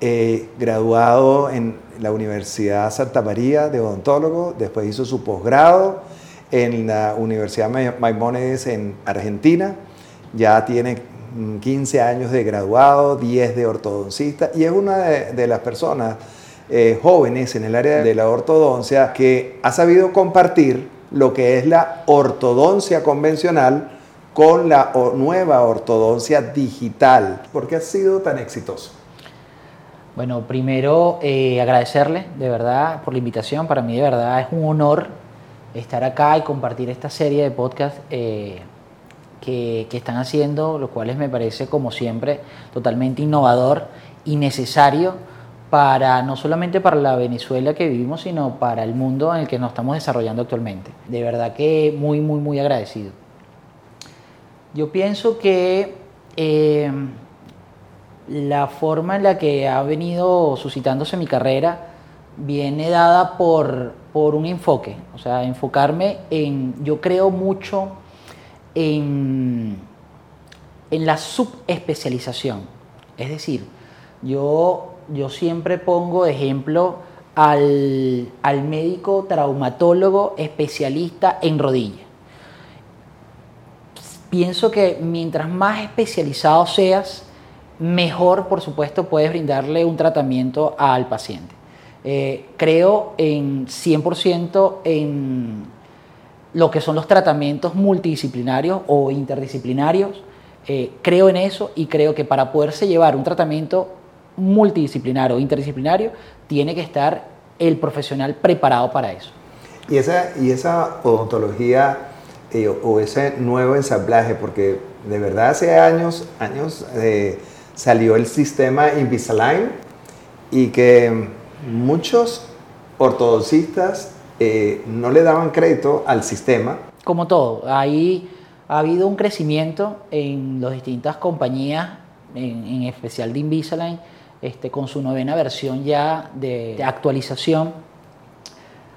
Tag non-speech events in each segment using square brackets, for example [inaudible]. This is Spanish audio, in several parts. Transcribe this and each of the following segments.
eh, graduado en la Universidad Santa María de odontólogo, después hizo su posgrado en la Universidad Maimónides en Argentina, ya tiene 15 años de graduado, 10 de ortodoncista y es una de, las personas eh, jóvenes en el área de la ortodoncia que ha sabido compartir lo que es la ortodoncia convencional con la nueva ortodoncia digital. ¿Por qué ha sido tan exitoso? Bueno, primero eh, agradecerle de verdad por la invitación. Para mí de verdad es un honor estar acá y compartir esta serie de podcasts eh, que, están haciendo, lo cual me parece como siempre totalmente innovador y necesario para no solamente para la Venezuela que vivimos, sino para el mundo en el que nos estamos desarrollando actualmente. De verdad que muy, muy, muy agradecido. Yo pienso que eh, la forma en la que ha venido suscitándose mi carrera viene dada por, un enfoque, o sea, enfocarme en, yo creo mucho en, en la subespecialización, es decir, yo, yo siempre pongo ejemplo al, al médico traumatólogo especialista en rodilla. Pienso que mientras más especializado seas, mejor, por supuesto, puedes brindarle un tratamiento al paciente. Eh, creo en 100% en lo que son los tratamientos multidisciplinarios o interdisciplinarios. Eh, creo en eso y creo que para poderse llevar un tratamiento multidisciplinario o interdisciplinario, tiene que estar el profesional preparado para eso. Y esa, y esa odontología eh, o ese nuevo ensamblaje, porque de verdad hace años, años salió el sistema Invisalign y que muchos ortodoncistas eh, no le daban crédito al sistema. Como todo, ahí ha habido un crecimiento en las distintas compañías, en, especial de Invisalign, este, con su novena versión ya de, actualización.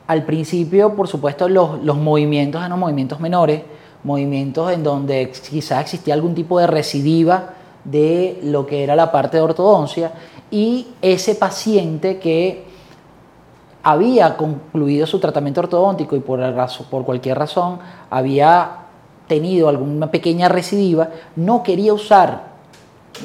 Al principio, por supuesto, los, los movimientos eran movimientos menores, movimientos en donde quizás existía algún tipo de recidiva de lo que era la parte de ortodoncia y ese paciente que había concluido su tratamiento ortodóntico y por, por cualquier razón había tenido alguna pequeña recidiva, no quería usar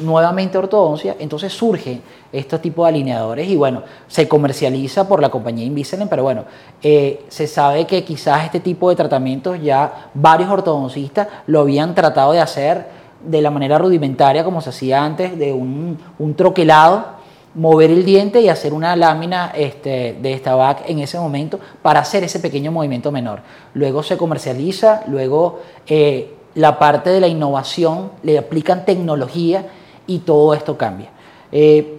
nuevamente ortodoncia, entonces surge este tipo de alineadores y bueno, se comercializa por la compañía Invisalign, pero bueno, eh, se sabe que quizás este tipo de tratamientos ya varios ortodoncistas lo habían tratado de hacer de la manera rudimentaria como se hacía antes, de un, troquelado, mover el diente y hacer una lámina este, de esta vac en ese momento para hacer ese pequeño movimiento menor. Luego se comercializa, luego eh, la parte de la innovación, le aplican tecnología y todo esto cambia. Eh,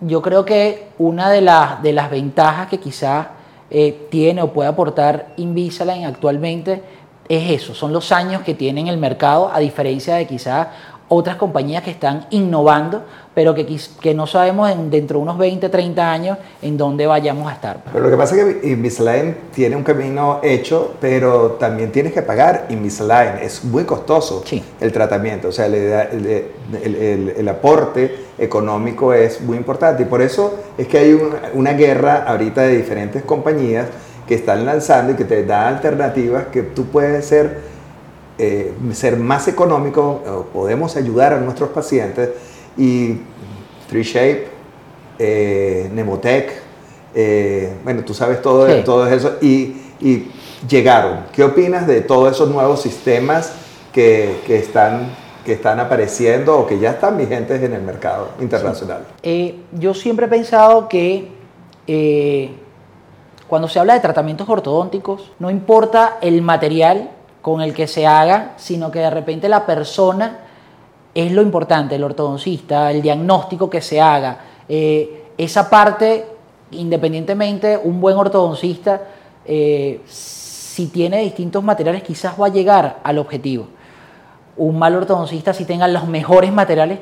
yo creo que una de, las de las ventajas que quizás eh, tiene o puede aportar Invisalign actualmente es eso, son los años que tienen el mercado, a diferencia de quizás otras compañías que están innovando, pero que, que no sabemos dentro de unos 20, 30 años en dónde vayamos a estar. Pero lo que pasa es que Invisalign tiene un camino hecho, pero también tienes que pagar Invisalign. Es muy costoso el tratamiento, o sea, el, el, el, aporte económico es muy importante. Y por eso es que hay una, una guerra ahorita de diferentes compañías que están lanzando y que te da alternativas que tú puedes ser, eh, ser más económico, podemos ayudar a nuestros pacientes y 3Shape, eh, Nemotech, eh, bueno, tú sabes todo, todo eso y, y, llegaron. ¿Qué opinas de todos esos nuevos sistemas que, que, están, que están apareciendo o que ya están vigentes en el mercado internacional? yo siempre he pensado que cuando se habla de tratamientos ortodónticos, no importa el material con el que se haga, sino que de repente la persona es lo importante, el ortodoncista, el diagnóstico que se haga, eh, esa parte, independientemente, un buen ortodoncista, eh, si tiene distintos materiales, quizás va a llegar al objetivo. Un mal ortodoncista, si tenga los mejores materiales,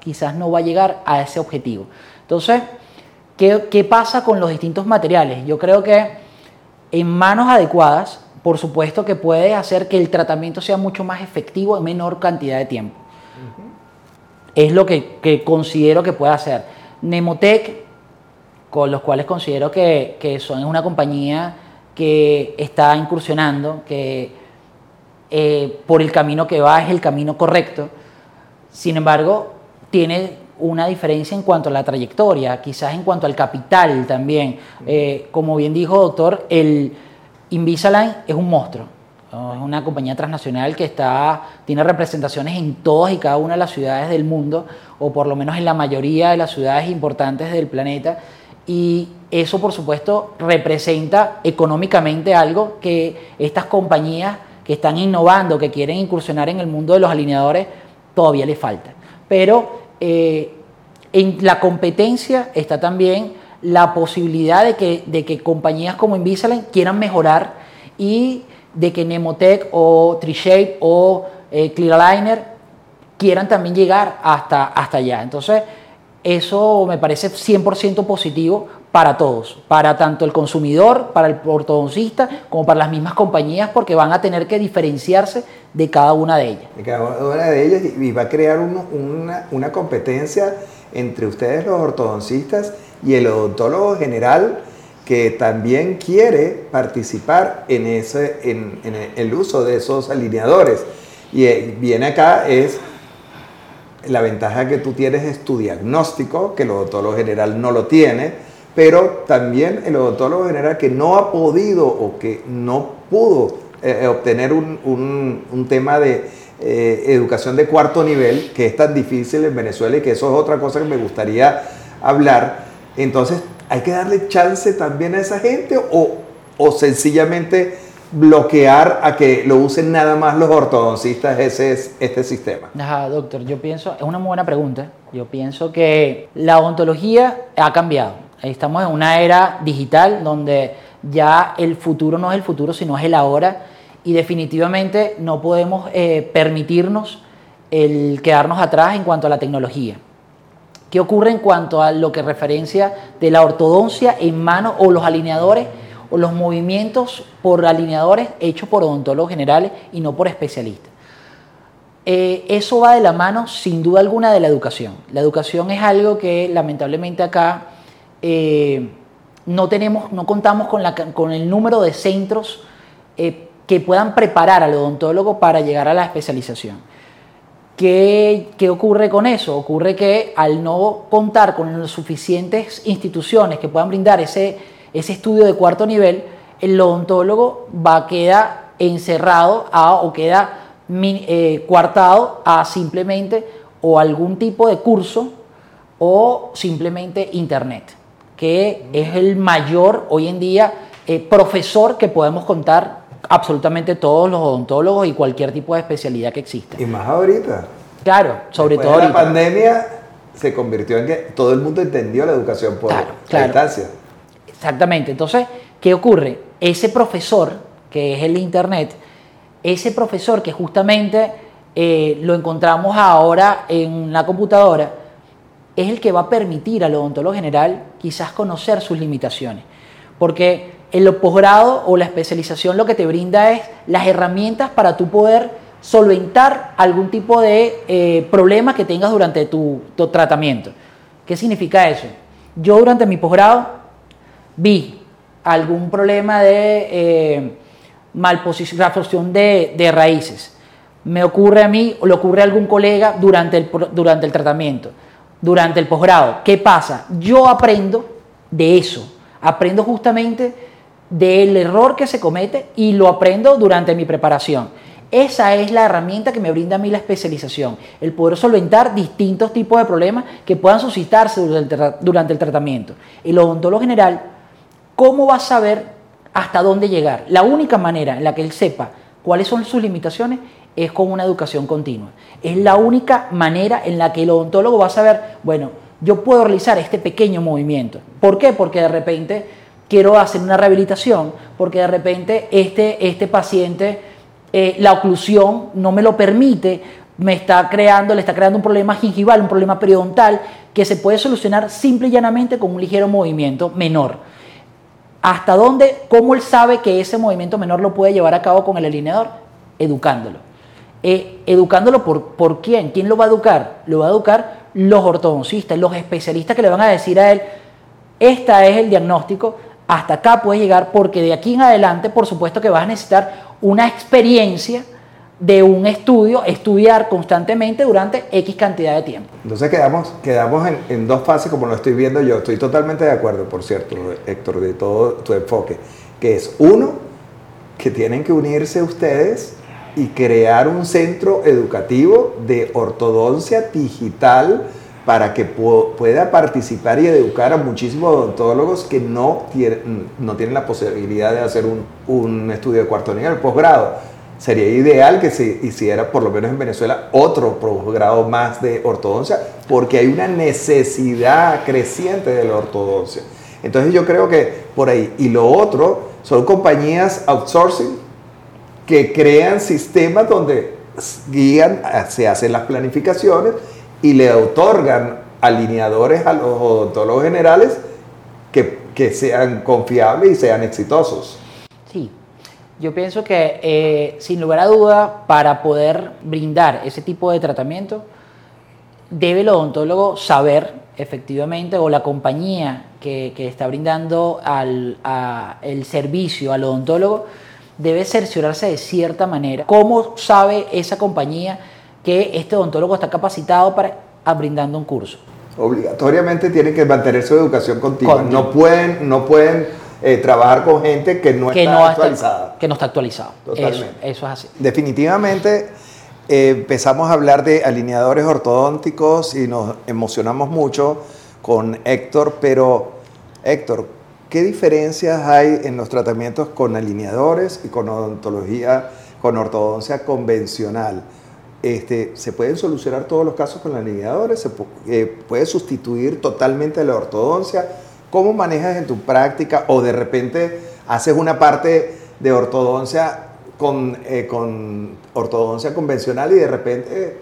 quizás no va a llegar a ese objetivo. Entonces, ¿qué, ¿qué pasa con los distintos materiales? Yo creo que en manos adecuadas, por supuesto que puede hacer que el tratamiento sea mucho más efectivo en menor cantidad de tiempo. Es lo que, que, considero que puede hacer. Nemotec, con los cuales considero que, que son una compañía que está incursionando, que eh, por el camino que va es el camino correcto. Sin embargo, tiene una diferencia en cuanto a la trayectoria, quizás en cuanto al capital también. Eh, como bien dijo doctor, el Invisalign es un monstruo. Es una compañía transnacional que está, tiene representaciones en todas y cada una de las ciudades del mundo, o por lo menos en la mayoría de las ciudades importantes del planeta. Y eso, por supuesto, representa económicamente algo que estas compañías que están innovando, que quieren incursionar en el mundo de los alineadores, todavía les falta. Pero eh, en la competencia está también la posibilidad de que, de que compañías como Invisalign quieran mejorar y de que Nemotec o Trishape o eh, Clear Aligner quieran también llegar hasta, hasta allá. Entonces, eso me parece 100% positivo para todos, para tanto el consumidor, para el ortodoncista, como para las mismas compañías, porque van a tener que diferenciarse de cada una de ellas. De cada una de ellas y va a crear una, una, competencia entre ustedes los ortodoncistas y el odontólogo general que también quiere participar en, ese, en, en el uso de esos alineadores. Y viene acá es la ventaja que tú tienes es tu diagnóstico, que el odontólogo general no lo tiene, pero también el odontólogo general que no ha podido o que no pudo eh, obtener un, tema de eh, educación de cuarto nivel, que es tan difícil en Venezuela y que eso es otra cosa que me gustaría hablar. Entonces, ¿hay que darle chance también a esa gente o, sencillamente bloquear a que lo usen nada más los ortodoncistas ese es este sistema? Ajá, doctor, yo pienso, es una muy buena pregunta. Yo pienso que la odontología ha cambiado Estamos en una era digital donde ya el futuro no es el futuro, sino es el ahora. Y definitivamente no podemos eh, permitirnos el quedarnos atrás en cuanto a la tecnología. ¿Qué ocurre en cuanto a lo que referencia de la ortodoncia en mano o los alineadores o los movimientos por alineadores hechos por odontólogos generales y no por especialistas? Eh, eso va de la mano sin duda alguna de la educación. La educación es algo que lamentablemente acá eh, no, tenemos, no contamos con, la, con, el número de centros eh, que puedan preparar al odontólogo para llegar a la especialización. ¿Qué, ¿Qué, ocurre con eso? Ocurre que al no contar con las suficientes instituciones que puedan brindar ese, ese estudio de cuarto nivel, el odontólogo va a quedar encerrado a, o queda eh, coartado a simplemente o algún tipo de curso o simplemente internet que es el mayor hoy en día eh, profesor que podemos contar absolutamente todos los odontólogos y cualquier tipo de especialidad que exista. Y más ahorita. Claro, sobre Después todo de ahorita. La pandemia se convirtió en que todo el mundo entendió la educación por Claro, claro. distancia. Exactamente. Entonces, ¿qué ocurre? Ese profesor, que es el Internet, ese profesor que justamente eh, lo encontramos ahora en la computadora, es el que va a permitir al odontólogo general quizás conocer sus limitaciones. Porque el posgrado o la especialización lo que te brinda es las herramientas para tú poder solventar algún tipo de eh, problema que tengas durante tu, tratamiento. ¿Qué significa eso? Yo durante mi posgrado vi algún problema de eh, malposición de, de, raíces. Me ocurre a mí o le ocurre a algún colega durante el, durante el tratamiento durante el posgrado. ¿Qué pasa? Yo aprendo de eso, aprendo justamente del error que se comete y lo aprendo durante mi preparación. Esa es la herramienta que me brinda a mí la especialización, el poder solventar distintos tipos de problemas que puedan suscitarse durante el tratamiento. El odontólogo general, ¿cómo va a saber hasta dónde llegar? La única manera en la que él sepa cuáles son sus limitaciones es con una educación continua. Es la única manera en la que el odontólogo va a saber, bueno, yo puedo realizar este pequeño movimiento. ¿Por qué? Porque de repente quiero hacer una rehabilitación, porque de repente este, este paciente, eh, la oclusión no me lo permite, me está creando, le está creando un problema gingival, un problema periodontal, que se puede solucionar simple y llanamente con un ligero movimiento menor. ¿Hasta dónde, cómo él sabe que ese movimiento menor lo puede llevar a cabo con el alineador? Educándolo. Eh, educándolo por, por quién, quién lo va a educar, lo va a educar los ortodoncistas, los especialistas que le van a decir a él, este es el diagnóstico, hasta acá puedes llegar porque de aquí en adelante, por supuesto que vas a necesitar una experiencia de un estudio, estudiar constantemente durante X cantidad de tiempo. Entonces quedamos, quedamos en, dos fases como lo estoy viendo yo. Estoy totalmente de acuerdo, por cierto, Héctor, de todo tu enfoque, que es uno, que tienen que unirse ustedes y crear un centro educativo de ortodoncia digital para que pueda participar y educar a muchísimos odontólogos que no tienen, no tienen la posibilidad de hacer un, un estudio de cuarto nivel, posgrado. Sería ideal que se hiciera, por lo menos en Venezuela, otro posgrado más de ortodoncia, porque hay una necesidad creciente de la ortodoncia. Entonces yo creo que por ahí. Y lo otro son compañías outsourcing que crean sistemas donde guían, se hacen las planificaciones y le otorgan alineadores a los odontólogos generales que, que sean confiables y sean exitosos. Sí, yo pienso que eh, sin lugar a duda para poder brindar ese tipo de tratamiento debe el odontólogo saber efectivamente o la compañía que, que está brindando al, el servicio al odontólogo debe cerciorarse de cierta manera. ¿Cómo sabe esa compañía que este odontólogo está capacitado para brindando un curso? Obligatoriamente tienen que mantener su educación continua. No pueden, no pueden eh, trabajar con gente que no está actualizada. que no está actualizado. Totalmente. Eso, es así. Definitivamente eh, empezamos a hablar de alineadores ortodónticos y nos emocionamos mucho con Héctor, pero Héctor, ¿Qué diferencias hay en los tratamientos con alineadores y con odontología, con ortodoncia convencional? Este, ¿Se pueden solucionar todos los casos con alineadores? ¿Se eh, puede sustituir totalmente la ortodoncia? ¿Cómo manejas en tu práctica o de repente haces una parte de ortodoncia con, eh, con ortodoncia convencional y de repente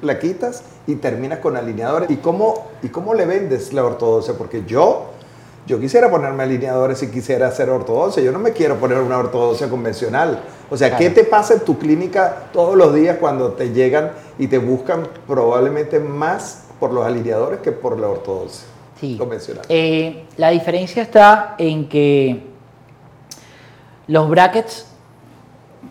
la quitas y terminas con alineadores? ¿Y cómo, ¿Y cómo le vendes la ortodoncia? Porque yo yo quisiera ponerme alineadores si quisiera hacer ortodoncia. Yo no me quiero poner una ortodoncia convencional. O sea, ¿qué te pasa en tu clínica todos los días cuando te llegan y te buscan probablemente más por los alineadores que por la ortodoncia convencional? Eh, la diferencia está en que los brackets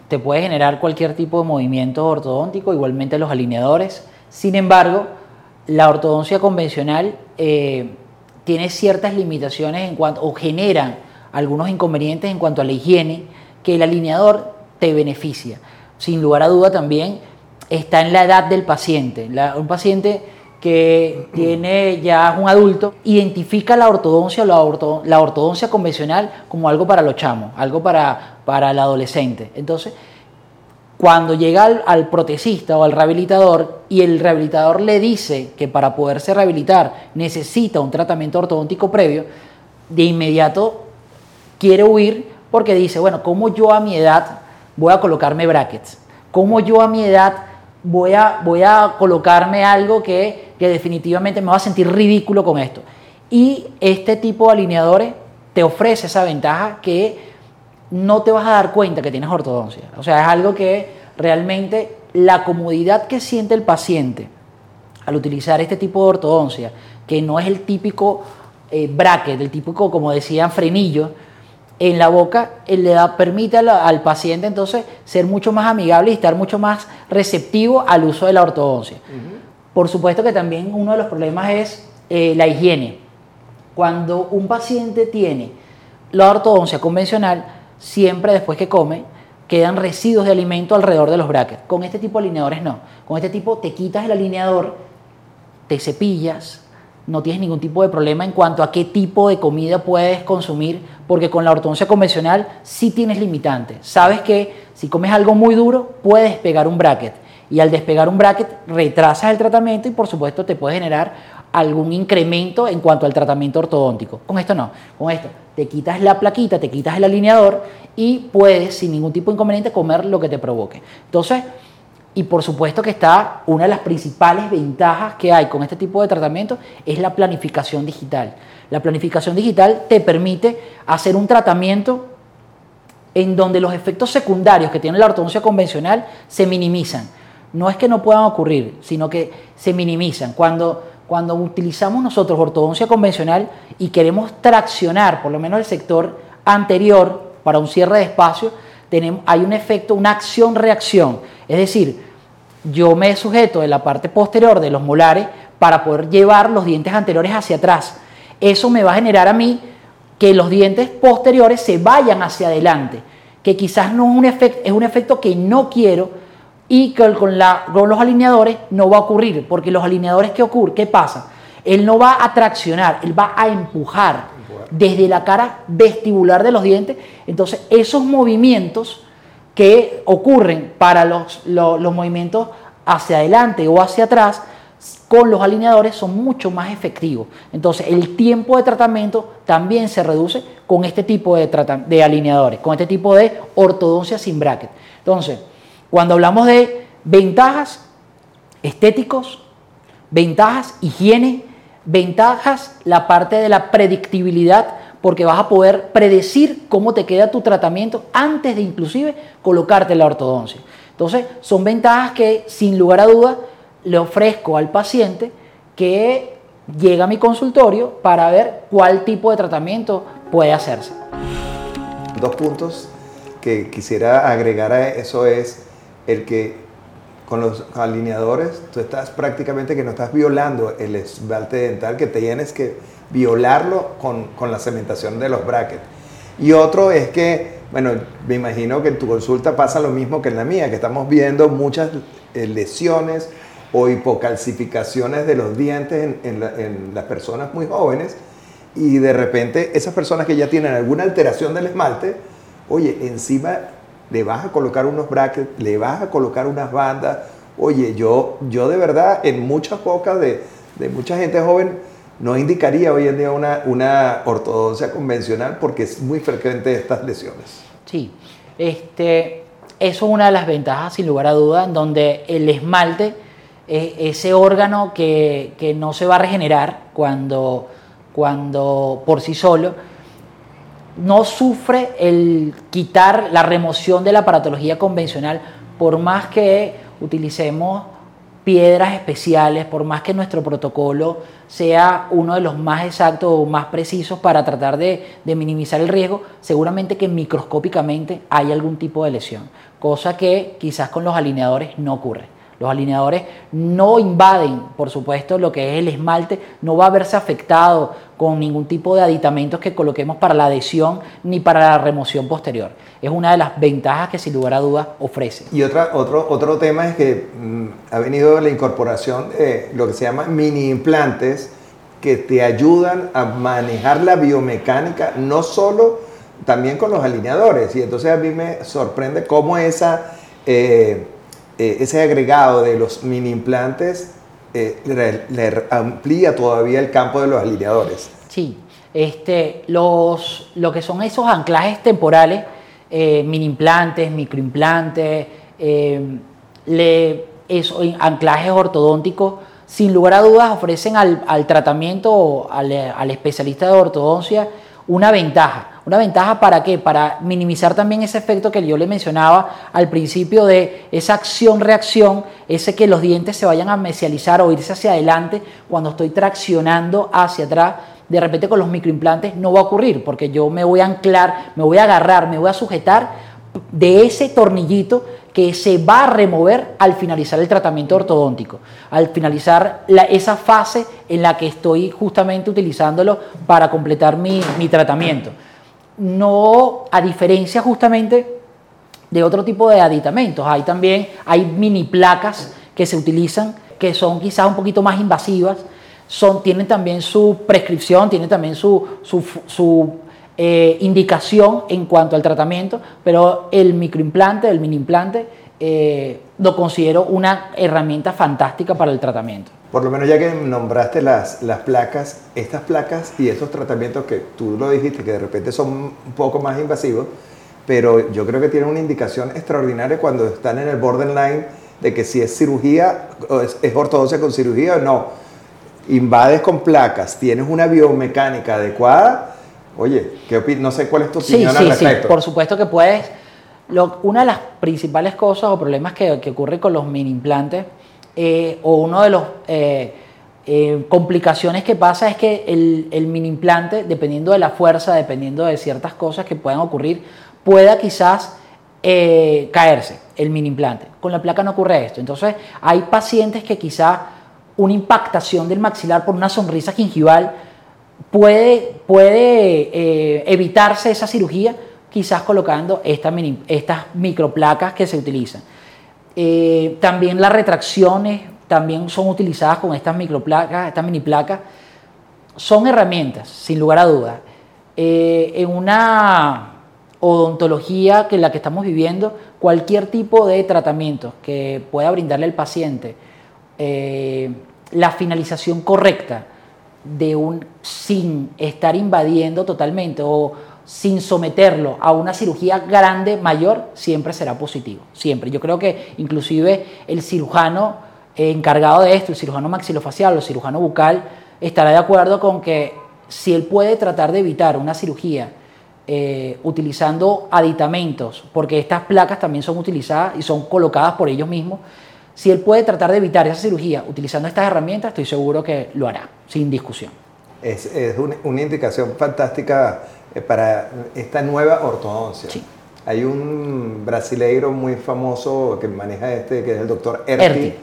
te puede generar cualquier tipo de movimiento ortodóntico, igualmente los alineadores. Sin embargo, la ortodoncia convencional eh, tiene ciertas limitaciones en cuanto, o generan algunos inconvenientes en cuanto a la higiene que el alineador te beneficia. Sin lugar a duda también está en la edad del paciente. un paciente que [clears throat] tiene ya un adulto identifica la ortodoncia o la, ortodoncia convencional como algo para los chamos, algo para, para el adolescente. Entonces, cuando llega al, protecista o al rehabilitador y el rehabilitador le dice que para poderse rehabilitar necesita un tratamiento ortodóntico previo, de inmediato quiere huir porque dice, bueno, ¿cómo yo a mi edad voy a colocarme brackets? ¿Cómo yo a mi edad voy a, voy a colocarme algo que, que definitivamente me va a sentir ridículo con esto? Y este tipo de alineadores te ofrece esa ventaja que no te vas a dar cuenta que tienes ortodoncia. O sea, es algo que realmente la comodidad que siente el paciente al utilizar este tipo de ortodoncia, que no es el típico eh, bracket, el típico, como decían, frenillo, en la boca eh, le da, permite al, paciente entonces ser mucho más amigable y estar mucho más receptivo al uso de la ortodoncia. Por supuesto que también uno de los problemas es eh, la higiene. Cuando un paciente tiene la ortodoncia convencional, siempre después que come, quedan residuos de alimento alrededor de los brackets. Con este tipo de alineadores no. Con este tipo te quitas el alineador, te cepillas, no tienes ningún tipo de problema en cuanto a qué tipo de comida puedes consumir, porque con la ortodoncia convencional sí tienes limitantes. Sabes que si comes algo muy duro, puedes pegar un bracket. Y al despegar un bracket, retrasas el tratamiento y por supuesto te puede generar algún incremento en cuanto al tratamiento ortodóntico. Con esto no, con esto te quitas la plaquita, te quitas el alineador y puedes sin ningún tipo de inconveniente comer lo que te provoque. Entonces, y por supuesto que está una de las principales ventajas que hay con este tipo de tratamiento es la planificación digital. La planificación digital te permite hacer un tratamiento en donde los efectos secundarios que tiene la ortodoncia convencional se minimizan. No es que no puedan ocurrir, sino que se minimizan. Cuando, cuando utilizamos nosotros ortodoncia convencional y queremos traccionar por lo menos el sector anterior para un cierre de espacio, tenemos, hay un efecto, una acción-reacción. Es decir, yo me sujeto de la parte posterior de los molares para poder llevar los dientes anteriores hacia atrás. Eso me va a generar a mí que los dientes posteriores se vayan hacia adelante, que quizás no es un efecto, es un efecto que no quiero y que con, con los alineadores no va a ocurrir, porque los alineadores ¿qué ocurre? ¿Qué pasa? Él no va a traccionar, él va a empujar desde la cara vestibular de los dientes. Entonces, esos movimientos que ocurren para los, los, los movimientos hacia adelante o hacia atrás con los alineadores son mucho más efectivos. Entonces, el tiempo de tratamiento también se reduce con este tipo de, de alineadores, con este tipo de ortodoncia sin bracket. Entonces, cuando hablamos de ventajas estéticos, ventajas higiene, ventajas la parte de la predictibilidad, porque vas a poder predecir cómo te queda tu tratamiento antes de inclusive colocarte la ortodoncia. Entonces, son ventajas que sin lugar a dudas le ofrezco al paciente que llega a mi consultorio para ver cuál tipo de tratamiento puede hacerse. Dos puntos que quisiera agregar a eso es el que con los alineadores tú estás prácticamente que no estás violando el esmalte dental, que tienes que violarlo con, con la cementación de los brackets. Y otro es que, bueno, me imagino que en tu consulta pasa lo mismo que en la mía, que estamos viendo muchas eh, lesiones, o hipocalcificaciones de los dientes en, las personas muy jóvenes y de repente esas personas que ya tienen alguna alteración del esmalte, oye, encima le vas a colocar unos brackets, le vas a colocar unas bandas, oye, yo, yo de verdad en muchas bocas de, mucha gente joven no indicaría hoy en día una, una ortodoncia convencional porque es muy frecuente estas lesiones. Sí, este, eso es una de las ventajas sin lugar a duda, en donde el esmalte ese órgano que, no se va a regenerar cuando, cuando por sí solo no sufre el quitar la remoción de la aparatología convencional, por más que utilicemos piedras especiales, por más que nuestro protocolo sea uno de los más exactos o más precisos para tratar de, de, minimizar el riesgo, seguramente que microscópicamente hay algún tipo de lesión, cosa que quizás con los alineadores no ocurre. Los alineadores no invaden, por supuesto, lo que es el esmalte, no va a verse afectado con ningún tipo de aditamentos que coloquemos para la adhesión ni para la remoción posterior. Es una de las ventajas que sin lugar a dudas ofrece. Y otra, otro, otro tema es que mm, ha venido la incorporación de lo que se llama mini implantes que te ayudan a manejar la biomecánica, no solo también con los alineadores. Y entonces a mí me sorprende cómo esa... Eh, eh, ese agregado de los mini implantes eh, le, amplía todavía el campo de los alineadores. Sí, este, los, lo que son esos anclajes temporales, eh, mini implantes, microimplantes, esos anclajes ortodónticos, sin lugar a dudas ofrecen al, al tratamiento, al, al especialista de ortodoncia, una ventaja una ventaja para qué? Para minimizar también ese efecto que yo le mencionaba al principio de esa acción-reacción, ese que los dientes se vayan a mesializar o irse hacia adelante cuando estoy traccionando hacia atrás. De repente con los microimplantes no va a ocurrir porque yo me voy a anclar, me voy a agarrar, me voy a sujetar de ese tornillito que se va a remover al finalizar el tratamiento ortodóntico, al finalizar esa fase en la que estoy justamente utilizándolo para completar mi, mi tratamiento. No, a diferencia justamente de otro tipo de aditamentos, hay también, hay mini placas que se utilizan, que son quizás un poquito más invasivas, son, tienen también su prescripción, tienen también su, su, eh, indicación en cuanto al tratamiento, pero el microimplante, el mini implante, eh, lo considero una herramienta fantástica para el tratamiento. por lo menos ya que nombraste las, las placas, estas placas y estos tratamientos que tú lo dijiste, que de repente son un poco más invasivos, pero yo creo que tienen una indicación extraordinaria cuando están en el borderline de que si es cirugía, es, es ortodoncia con cirugía o no. Invades con placas, tienes una biomecánica adecuada. Oye, ¿qué no sé cuál es tu opinión al respecto. Sí, por supuesto que puedes. Lo, una de las principales cosas o problemas que, que ocurre con los mini implantes eh, o uno de los eh, eh, complicaciones que pasa es que el, el, mini implante, dependiendo de la fuerza, dependiendo de ciertas cosas que puedan ocurrir, pueda quizás caerse el mini implante. Con la placa no ocurre esto. Entonces, hay pacientes que quizás una impactación del maxilar por una sonrisa gingival puede, puede evitarse esa cirugía, quizás colocando esta mini, estas microplacas que se utilizan. Eh, también las retracciones también son utilizadas con estas microplacas, estas mini placas. Son herramientas, sin lugar a dudas. Eh, en una odontología que la que estamos viviendo, cualquier tipo de tratamiento que pueda brindarle al paciente eh, la finalización correcta de un sin estar invadiendo totalmente o sin someterlo a una cirugía grande, mayor, siempre será positivo. Siempre. Yo creo que inclusive el cirujano encargado de esto, el cirujano maxilofacial o el cirujano bucal, estará de acuerdo con que si él puede tratar de evitar una cirugía eh, utilizando aditamentos, porque estas placas también son utilizadas y son colocadas por ellos mismos, si él puede tratar de evitar esa cirugía utilizando estas herramientas, estoy seguro que lo hará, sin discusión. Es, una indicación fantástica eh, para esta nueva ortodoncia. Hay un brasileiro muy famoso que maneja este, que es el doctor Erti.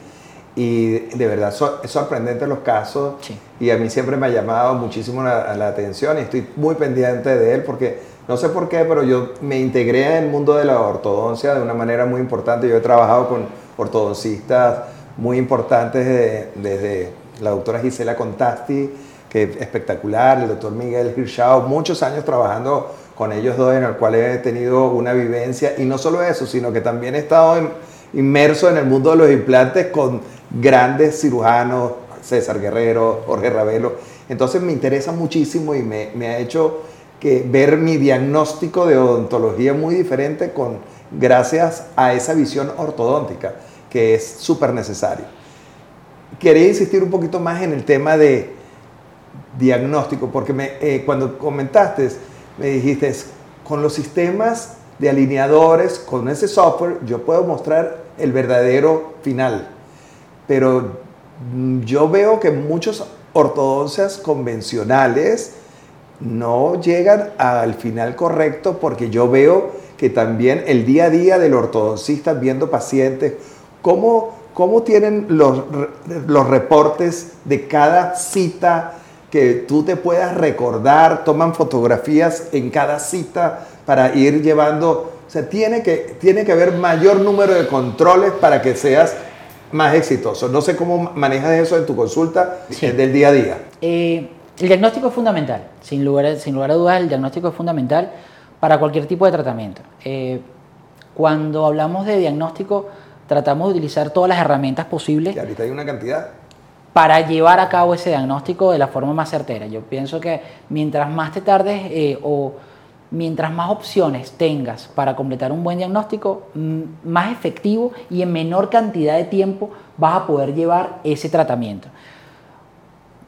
Y de verdad es sorprendente los casos. Y a mí siempre me ha llamado muchísimo la, la, atención y estoy muy pendiente de él porque no sé por qué, pero yo me integré en el mundo de la ortodoncia de una manera muy importante. Yo he trabajado con ortodoncistas muy importantes desde, desde la doctora Gisela Contasti que es espectacular, el doctor Miguel Hirschau, muchos años trabajando con ellos dos, en el cual he tenido una vivencia, y no solo eso, sino que también he estado inmerso en el mundo de los implantes con grandes cirujanos, César Guerrero, Jorge Ravelo, entonces me interesa muchísimo y me, me ha hecho que ver mi diagnóstico de odontología muy diferente con gracias a esa visión ortodóntica que es súper necesario. Quería insistir un poquito más en el tema de diagnóstico, porque me, eh, cuando comentaste, me dijiste, con los sistemas de alineadores, con ese software, yo puedo mostrar el verdadero final. Pero yo veo que muchos ortodoncias convencionales no llegan al final correcto porque yo veo que también el día a día del ortodoncista viendo pacientes, cómo, cómo tienen los, los reportes de cada cita que tú te puedas recordar, toman fotografías en cada cita para ir llevando, o sea, tiene que, tiene que haber mayor número de controles para que seas más exitoso. No sé cómo manejas eso en tu consulta del día a día. Eh, el diagnóstico es fundamental, sin lugar, sin lugar a dudas, el diagnóstico es fundamental para cualquier tipo de tratamiento. Eh, cuando hablamos de diagnóstico, tratamos de utilizar todas las herramientas posibles. Y ahorita hay una cantidad para llevar a cabo ese diagnóstico de la forma más certera. Yo pienso que mientras más te tardes eh, o mientras más opciones tengas para completar un buen diagnóstico, más efectivo y en menor cantidad de tiempo vas a poder llevar ese tratamiento.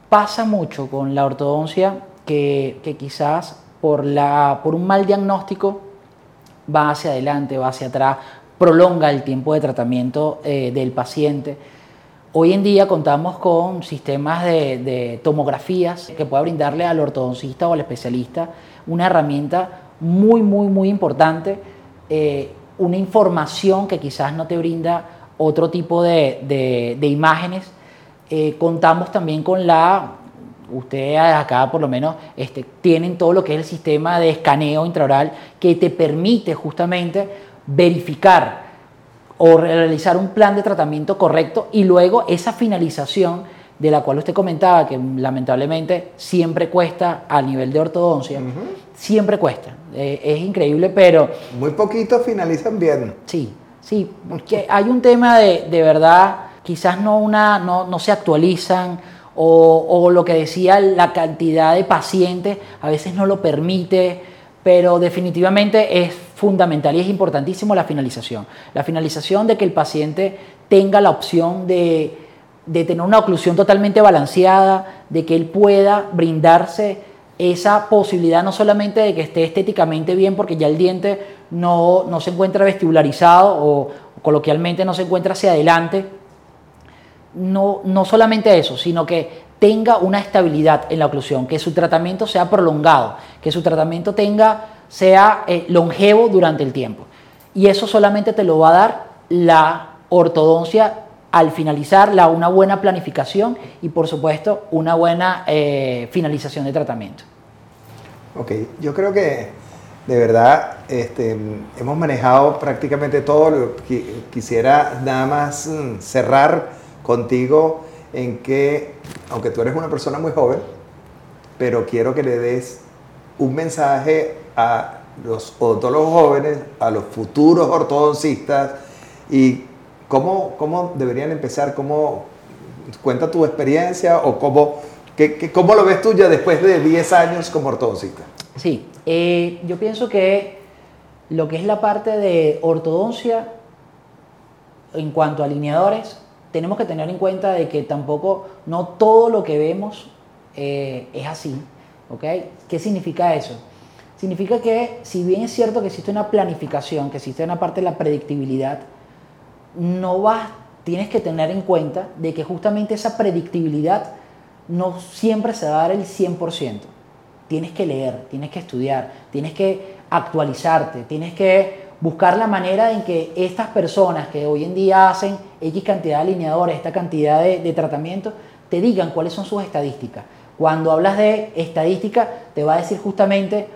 Pasa mucho con la ortodoncia que, quizás por, la, por un mal diagnóstico va hacia adelante, va hacia atrás, prolonga el tiempo de tratamiento eh, del paciente Hoy en día contamos con sistemas de, tomografías que pueda brindarle al ortodoncista o al especialista una herramienta muy, muy, muy importante, eh, una información que quizás no te brinda otro tipo de, imágenes. Eh, contamos también con la, ustedes acá por lo menos este, tienen todo lo que es el sistema de escaneo intraoral que te permite justamente verificar o realizar un plan de tratamiento correcto y luego esa finalización de la cual usted comentaba que lamentablemente siempre cuesta a nivel de ortodoncia, siempre cuesta. Eh, es increíble, pero... Muy poquitos finalizan bien. Sí, sí, porque hay un tema de, de verdad quizás no, una, no, no se actualizan o, o, lo que decía, la cantidad de pacientes a veces no lo permite, pero definitivamente es fundamental y es importantísimo la finalización. La finalización de que el paciente tenga la opción de, tener una oclusión totalmente balanceada, de que él pueda brindarse esa posibilidad no solamente de que esté estéticamente bien porque ya el diente no, no se encuentra vestibularizado o coloquialmente no se encuentra hacia adelante, no, no solamente eso, sino que tenga una estabilidad en la oclusión, que su tratamiento sea prolongado, que su tratamiento tenga, sea eh, longevo durante el tiempo. Y eso solamente te lo va a dar la ortodoncia al finalizar la, una buena planificación y por supuesto una buena eh, finalización de tratamiento. Ok, yo creo que de verdad este, hemos manejado prácticamente todo. Lo que quisiera nada más mm, cerrar contigo en que, aunque tú eres una persona muy joven, pero quiero que le des un mensaje a los odontólogos jóvenes, a los futuros ortodoncistas y cómo, cómo deberían empezar, cómo cuenta tu experiencia o cómo, qué, cómo lo ves tú ya después de 10 años como ortodoncista. Sí, eh, yo pienso que lo que es la parte de ortodoncia en cuanto a alineadores, tenemos que tener en cuenta de que tampoco, no todo lo que vemos eh, es así. ¿ok? ¿Qué significa eso? Significa que si bien es cierto que existe una planificación, que existe una parte de la predictibilidad, no vas, tienes que tener en cuenta de que justamente esa predictibilidad no siempre se va a dar el 100%. Tienes que leer, tienes que estudiar, tienes que actualizarte, tienes que buscar la manera en que estas personas que hoy en día hacen X cantidad de alineadores, esta cantidad de, tratamientos, te digan cuáles son sus estadísticas. Cuando hablas de estadística, te va a decir justamente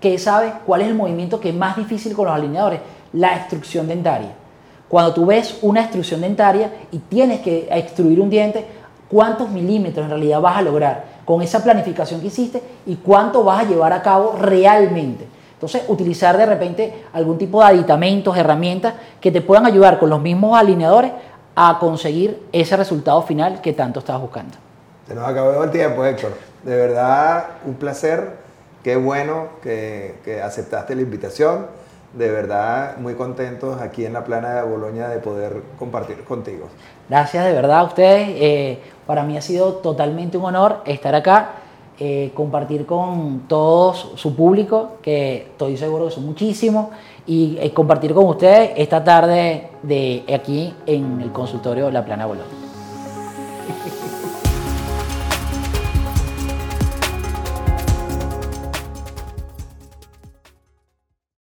que sabe cuál es el movimiento que es más difícil con los alineadores, la extrusión dentaria. Cuando tú ves una extrusión dentaria y tienes que extruir un diente, ¿cuántos milímetros en realidad vas a lograr con esa planificación que hiciste y cuánto vas a llevar a cabo realmente? Entonces, utilizar de repente algún tipo de aditamentos, herramientas que te puedan ayudar con los mismos alineadores a conseguir ese resultado final que tanto estás buscando. Se nos acabó el tiempo, Héctor. De verdad, un placer. Qué bueno que, que aceptaste la invitación. De verdad, muy contentos aquí en la plana de Boloña de poder compartir contigo. Gracias de verdad a ustedes. Eh, para mí ha sido totalmente un honor estar acá. Eh, compartir con todos su público, que estoy seguro que son muchísimos, y eh, compartir con ustedes esta tarde de aquí en el consultorio La Plana Bolón.